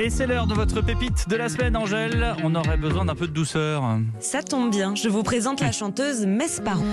Et c'est l'heure de votre pépite de la semaine, Angèle. On aurait besoin d'un peu de douceur. Ça tombe bien, je vous présente la chanteuse Mesparon.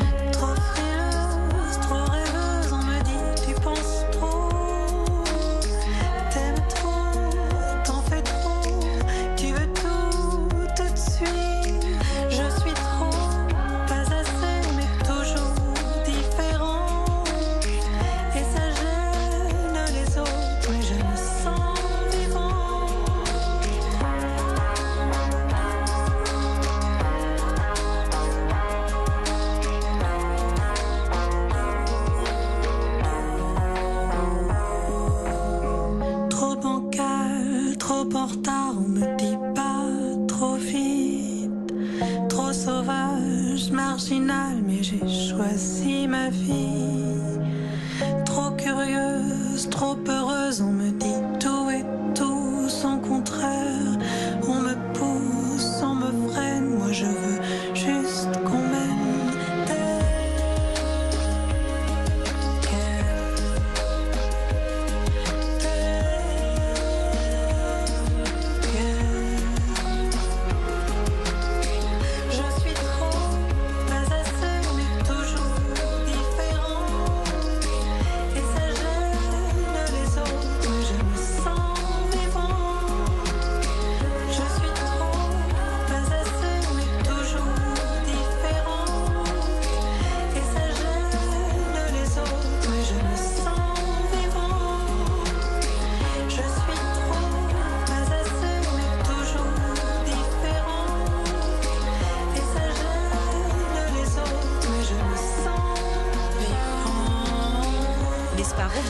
Trop bancal, trop en retard, on me dit pas trop vite. Trop sauvage, marginal, mais j'ai choisi ma vie. Trop curieuse, trop heureuse,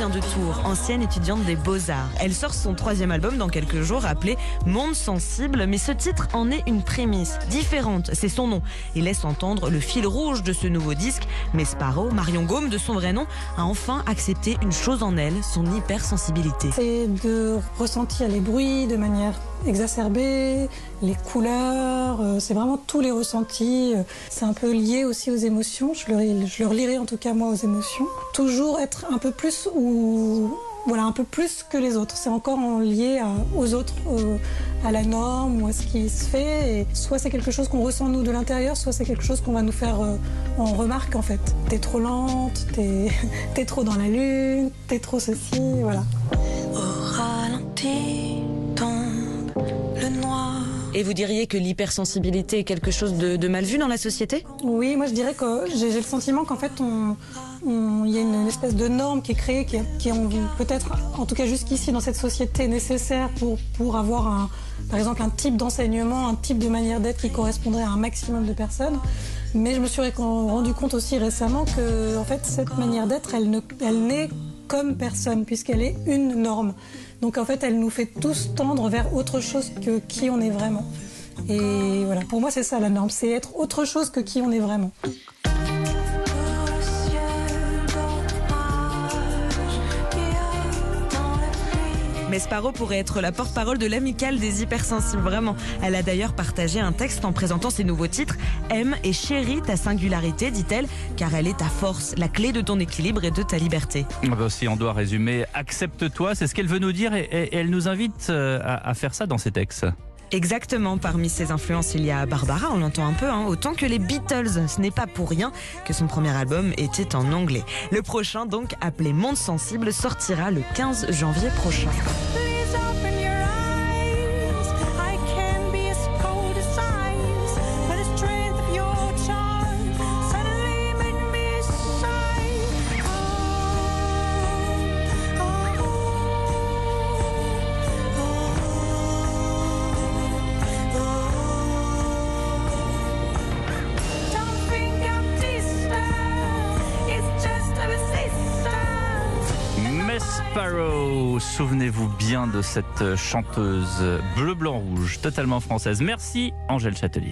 de Tours, ancienne étudiante des Beaux-Arts. Elle sort son troisième album dans quelques jours appelé Monde sensible, mais ce titre en est une prémisse différente, c'est son nom. Il laisse entendre le fil rouge de ce nouveau disque. Mesparon, Marion Gaume de son vrai nom, a enfin accepté une chose en elle, son hypersensibilité. C'est de ressentir les bruits de manière exacerbée, les couleurs, euh, c'est vraiment tous les ressentis. euh, C'est un peu lié aussi aux émotions, je le, je relirai en tout cas moi aux émotions. Toujours être un peu plus ou voilà un peu plus que les autres. C'est encore en lié aux autres, au- à la norme ou à ce qui se fait. Soit c'est quelque chose qu'on ressent nous de l'intérieur, soit c'est quelque chose qu'on va nous faire euh, en remarque en fait. T'es trop lente, t'es trop dans la lune, t'es trop ceci, voilà. Noir. Et vous diriez que l'hypersensibilité est quelque chose de, de mal vu dans la société? Oui, moi je dirais que j'ai le sentiment qu'en fait, on- il y a une, espèce de norme qui est créée, qui, est- qui est en- peut-être, en tout cas jusqu'ici dans cette société, nécessaire pour, pour avoir, un, par exemple, un type d'enseignement, un type de manière d'être qui correspondrait à un maximum de personnes. Mais je me suis rendu compte aussi récemment que en fait, cette manière d'être, elle, ne, elle n'est comme personne, puisqu'elle est une norme. Donc en fait, elle nous fait tous tendre vers autre chose que qui on est vraiment. Et voilà, pour moi, c'est ça la norme, c'est être autre chose que qui on est vraiment. Pluie. Mesparon pourrait être la porte-parole de l'amicale des hypersensibles, vraiment. Elle a d'ailleurs partagé un texte en présentant ses nouveaux titres. Aime et chéris ta singularité, dit-elle, car elle est ta force, la clé de ton équilibre et de ta liberté. Ah bah, Si on doit résumer, accepte-toi, c'est ce qu'elle veut nous dire et, elle nous invite euh, à faire ça dans ses textes. Exactement, parmi ses influences, il y a Barbara, on l'entend un peu, hein, autant que les Beatles. Ce n'est pas pour rien que son premier album était en anglais. Le prochain, donc, appelé Monde Sensible, sortira le 15 janvier prochain. Mesparrow, souvenez-vous bien de cette chanteuse bleu-blanc-rouge, totalement française. Merci Angèle Châtelier.